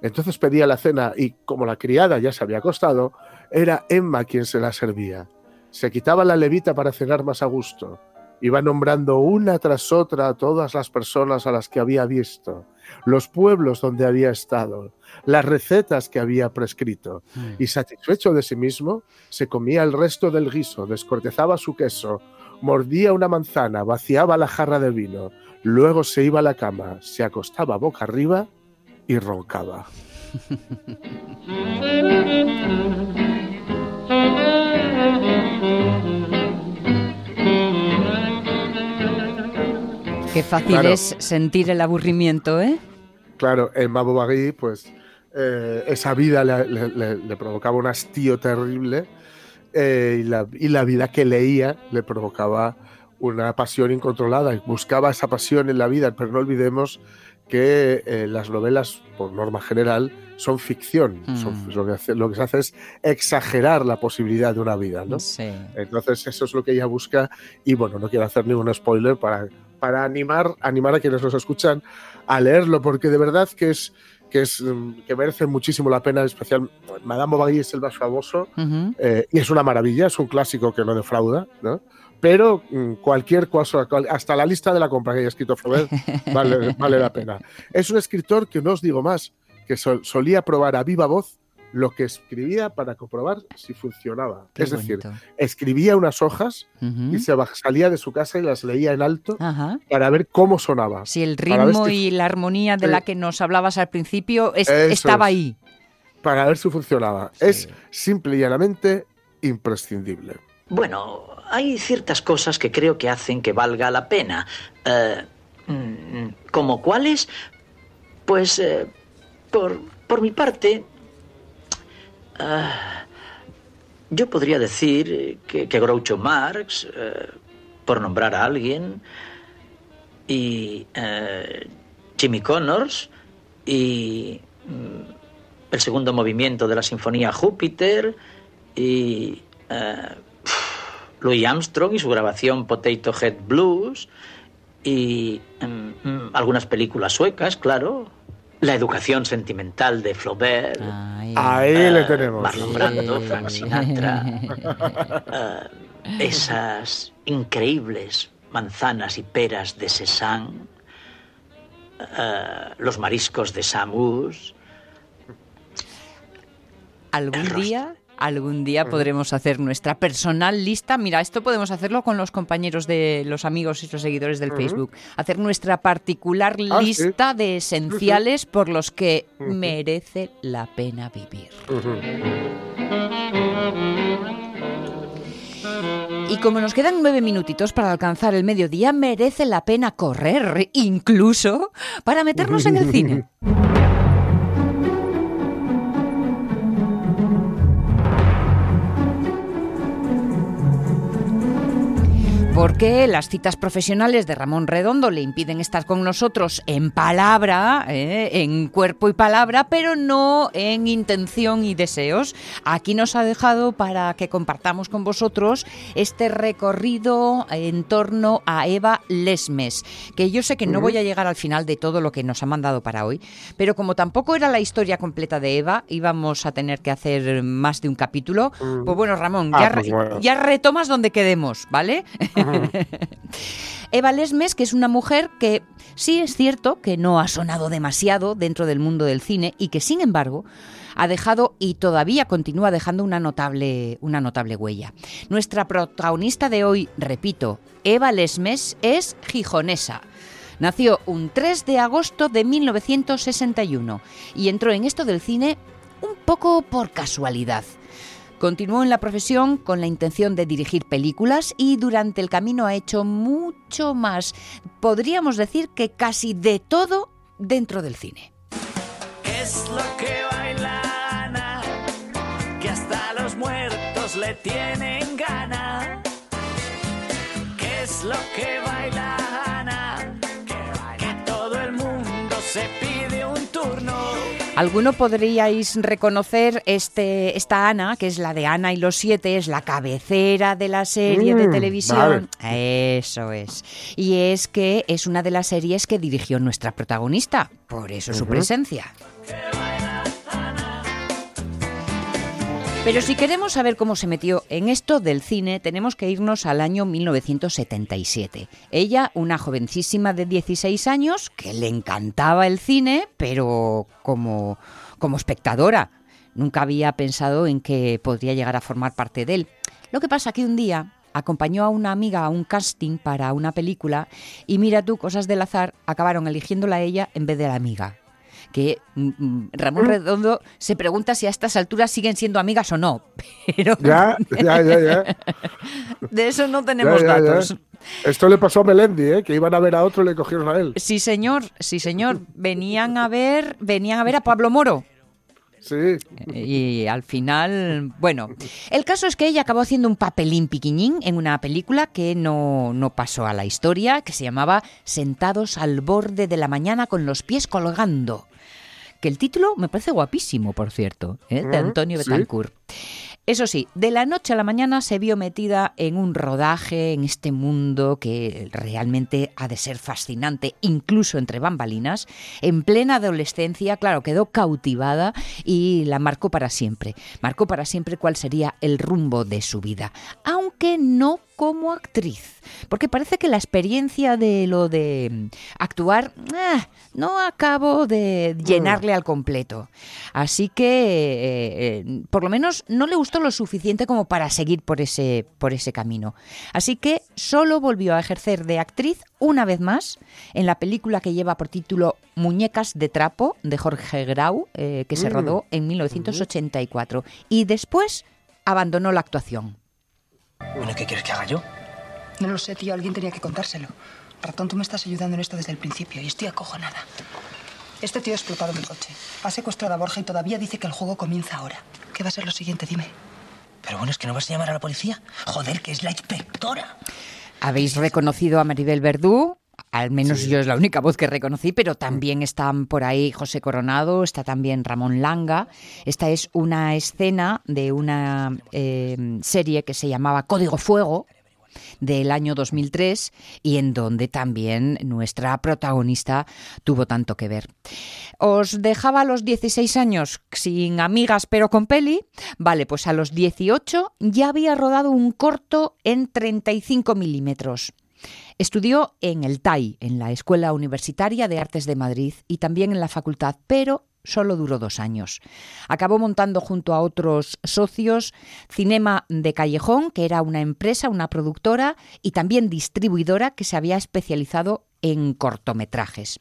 Entonces pedía la cena y, como la criada ya se había acostado, era Emma quien se la servía. Se quitaba la levita para cenar más a gusto. Iba nombrando una tras otra a todas las personas a las que había visto, los pueblos donde había estado, las recetas que había prescrito, y satisfecho de sí mismo, se comía el resto del guiso, descortezaba su queso, mordía una manzana, vaciaba la jarra de vino, luego se iba a la cama, se acostaba boca arriba y roncaba. Qué fácil Claro. es sentir el aburrimiento, ¿eh? Claro, Emma Bovary, pues eh, esa vida le, le- le- le provocaba un hastío terrible eh, y, la, y la vida que leía le provocaba una pasión incontrolada y buscaba esa pasión en la vida, pero no olvidemos que eh, las novelas, por norma general, son ficción. Son- Mm. lo, que hace- lo que se hace es exagerar la posibilidad de una vida, ¿no? Sí. Entonces eso es lo que ella busca y bueno, no quiero hacer ningún spoiler para, para animar, animar a quienes nos escuchan a leerlo porque de verdad que es que es mm, que merece muchísimo la pena, especial Madame Bovary es el más famoso Ujú. eh, y es una maravilla, es un clásico que no defrauda, ¿no? Pero mm, cualquier cosa, hasta la lista de la compra que haya escrito Flaubert vale, vale la pena. Es un escritor que no os digo más, que sol- solía probar a viva voz lo que escribía para comprobar si funcionaba. Qué es decir, escribía unas hojas y se salía de su casa y las leía en alto Ajá. para ver cómo sonaba. Si el ritmo si- y la armonía de Sí. la que nos hablabas al principio es- estaba es. ahí. Para ver si funcionaba. Es simple y llanamente imprescindible. Bueno, hay ciertas cosas que creo que hacen que valga la pena. Eh, mm, ¿Como cuáles? Pues, eh, por, por mi parte, ah, yo podría decir que, que Groucho Marx, eh, por nombrar a alguien, y eh, Jimmy Connors, y mm, el segundo movimiento de la Sinfonía Júpiter, y eh, Louis Armstrong y su grabación Potato Head Blues y mm, mm, algunas películas suecas, claro. La educación sentimental de Flaubert. Ahí le tenemos. Marlon Brando, Frank Sinatra. eh, esas increíbles manzanas y peras de Cézanne. eh, los mariscos de Samus. Algún día Algún día podremos hacer nuestra personal lista. Mira, esto podemos hacerlo con los compañeros de los amigos y los seguidores del. Facebook. Hacer nuestra particular Ah, sí. lista de esenciales por los que merece la pena vivir. Y como nos quedan nueve minutitos para alcanzar el mediodía, merece la pena correr, incluso para meternos en el cine. Porque las citas profesionales de Ramón Redondo le impiden estar con nosotros en palabra, eh, en cuerpo y palabra, pero no en intención y deseos. Aquí nos ha dejado para que compartamos con vosotros este recorrido en torno a Eva Lesmes, que yo sé que no voy a llegar al final de todo lo que nos ha mandado para hoy, pero como tampoco era la historia completa de Eva, íbamos a tener que hacer más de un capítulo. Mm. Pues bueno, Ramón, Ah, ya, pues bueno. ya retomas donde quedemos, ¿vale? Eva Lesmes, que es una mujer que sí es cierto que no ha sonado demasiado dentro del mundo del cine y que sin embargo ha dejado y todavía continúa dejando una notable, una notable huella. Nuestra protagonista de hoy, repito, Eva Lesmes, es gijonesa. Nació un 3 de agosto de 1961 y entró en esto del cine un poco por casualidad. Continuó en la profesión con la intención de dirigir películas y durante el camino ha hecho mucho más, podríamos decir que casi de todo dentro del cine. Es lo que baila Ana, que hasta los muertos le tienen gana. ¿Qué es lo que baila Ana? Que todo el mundo se pide un turno. Alguno podríais reconocer este, esta Ana, que es la de Ana y los siete, es la cabecera de la serie de Mm, televisión. Eso es. Y es que es una de las series que dirigió nuestra protagonista, por eso su presencia. Pero si queremos saber cómo se metió en esto del cine, tenemos que irnos al año 1977. Ella, una jovencísima de 16 años, que le encantaba el cine, pero como, como espectadora. Nunca había pensado en que podría llegar a formar parte de él. Lo que pasa que un día acompañó a una amiga a un casting para una película y mira tú, cosas del azar, acabaron eligiéndola a ella en vez de la amiga que mm, mm, Ramón Redondo se pregunta si a estas alturas siguen siendo amigas o no. Pero Ya, ya, ya, ya. de eso no tenemos Ya, ya, ya. datos. Esto le pasó a Melendi, ¿eh? que iban a ver a otro y le cogieron a él. Sí, señor, sí, señor. Venían a ver, venían a ver a Pablo Moro. Sí. Y al final, bueno, el caso es que ella acabó haciendo un papelín piquiñín en una película que no, no pasó a la historia, que se llamaba Sentados al borde de la mañana con los pies colgando. Que el título me parece guapísimo, por cierto, ¿eh? de Antonio sí. Betancourt. Eso sí, de la noche a la mañana se vio metida en un rodaje, en este mundo que realmente ha de ser fascinante, incluso entre bambalinas. En plena adolescencia, claro, quedó cautivada y la marcó para siempre. Marcó para siempre cuál sería el rumbo de su vida, aunque no como actriz. Porque parece que la experiencia de lo de mm, actuar ah, no acabo de llenarle al completo. Así que, eh, eh, por lo menos, no le gustó lo suficiente como para seguir por ese, por ese camino. Así que solo volvió a ejercer de actriz una vez más en la película que lleva por título Muñecas de Trapo de Jorge Grau, eh, que se Mm. rodó en 1984. Y después abandonó la actuación. Bueno, ¿qué quieres que haga yo? No lo sé, tío. Alguien tenía que contárselo. Ratón, tú me estás ayudando en esto desde el principio y estoy acojonada. Este tío ha explotado mi coche. Ha secuestrado a Borja y todavía dice que el juego comienza ahora. ¿Qué va a ser lo siguiente? Dime. Pero bueno, es que no vas a llamar a la policía. Joder, que es la inspectora. Habéis reconocido a Maribel Verdú. Al menos yo es la única voz que reconocí, pero también están por ahí José Coronado, está también Ramón Langa. Esta es una escena de una eh, serie que se llamaba Código Fuego del año 2003 y en donde también nuestra protagonista tuvo tanto que ver. Os dejaba a los 16 años sin amigas pero con peli. Vale, pues a los 18 ya había rodado un corto en 35 milímetros. Estudió en el TAI, en la Escuela Universitaria de Artes de Madrid, y también en la facultad, pero solo duró dos años. Acabó montando junto a otros socios Cinema de Callejón, que era una empresa, una productora y también distribuidora que se había especializado en cortometrajes.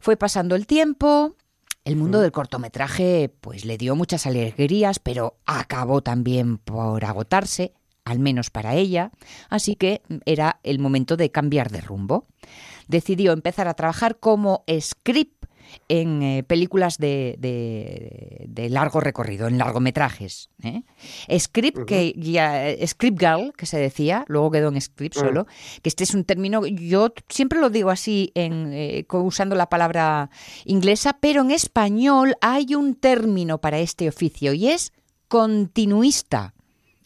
Fue pasando el tiempo, el mundo del cortometraje pues le dio muchas alegrías, pero acabó también por agotarse, al menos para ella, así que era el momento de cambiar de rumbo. Decidió empezar a trabajar como script en eh, películas de, de- de largo recorrido, en largometrajes. ¿eh? Script, que ya, script girl, que se decía, luego quedó en script Mm. solo, que este es un término, yo siempre lo digo así, en, eh, usando la palabra inglesa, pero en español hay un término para este oficio y es continuista.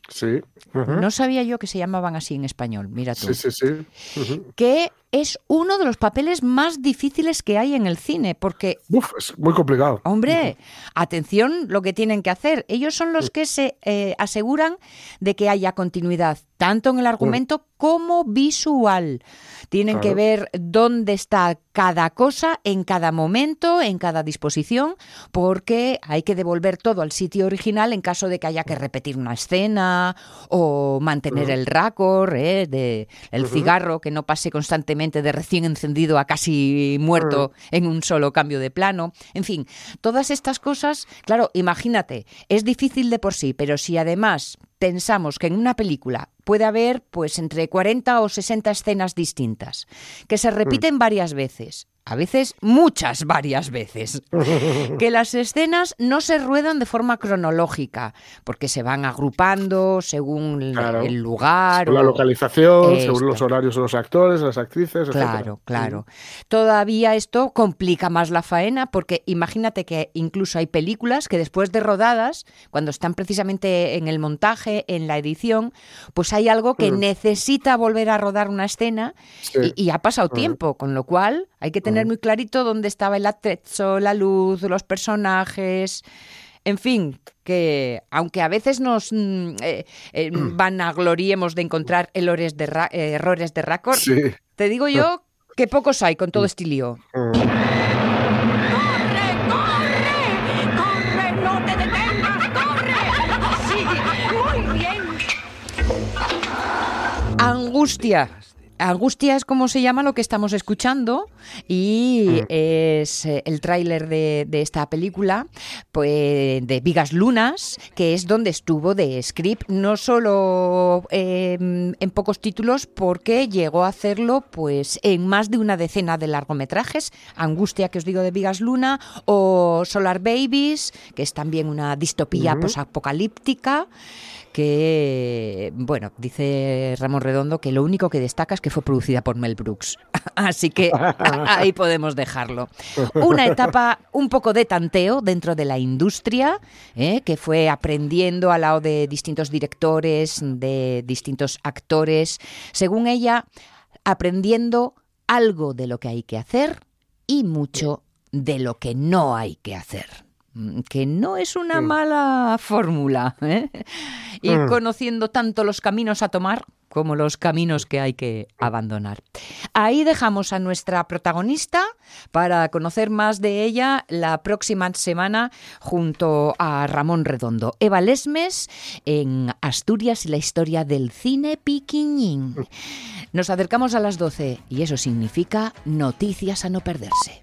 Sí. No sabía yo que se llamaban así en español, mira tú. Sí, sí, sí. Que es uno de los papeles más difíciles que hay en el cine, porque Uf, es muy complicado. Hombre, atención lo que tienen que hacer. Ellos son los que se eh, aseguran de que haya continuidad, tanto en el argumento como visual. Tienen que ver dónde está cada cosa en cada momento, en cada disposición, porque hay que devolver todo al sitio original en caso de que haya que repetir una escena o mantener el récord eh, de el Ujú. cigarro que no pase constantemente de recién encendido a casi muerto en un solo cambio de plano. En fin, todas estas cosas, claro, imagínate, es difícil de por sí, pero si además pensamos que en una película puede haber pues entre 40 o 60 escenas distintas que se repiten varias veces, a veces muchas varias veces, que las escenas no se ruedan de forma cronológica, porque se van agrupando según el- Claro. el lugar Según la localización, según los horarios de los actores, las actrices, etcétera. Claro, claro. Todavía esto complica más la faena porque imagínate que incluso hay películas que después de rodadas, cuando están precisamente en el montaje, en la edición, pues hay algo que Mm. necesita volver a rodar una escena Sí. y, y ha pasado Ujú. tiempo, con lo cual hay que tener muy clarito dónde estaba el attrezzo, la luz, los personajes. En fin, que aunque a veces nos mm, eh, eh, vanagloriemos de encontrar errores de, ra- eh, errores de récord, Sí. te digo yo que pocos hay con todo este lío. ¡Corre! ¡No te detengas! ¡Corre! ¡Sí! ¡Muy bien! Angustia. Angustia es como se llama lo que estamos escuchando y es eh, el tráiler de, de esta película pues, de Vigas Lunas, que es donde estuvo de script, no solo eh, en pocos títulos, porque llegó a hacerlo pues en más de una decena de largometrajes, Angustia, que os digo, de Vigas Luna, o Solar Babies, que es también una distopía Ujú. posapocalíptica que, bueno, dice Ramón Redondo que lo único que destaca es que fue producida por Mel Brooks. Así que ahí podemos dejarlo. Una etapa un poco de tanteo dentro de la industria, ¿eh? que fue aprendiendo al lado de distintos directores, de distintos actores, según ella, aprendiendo algo de lo que hay que hacer y mucho de lo que no hay que hacer. Mm, Que no es una mala fórmula. ¿eh? Ir Mm. conociendo tanto los caminos a tomar como los caminos que hay que abandonar. Ahí dejamos a nuestra protagonista para conocer más de ella la próxima semana junto a Ramón Redondo. Eva Lesmes en Asturias y la historia del cine piquiñín. Nos acercamos a las 12 y eso significa noticias a no perderse.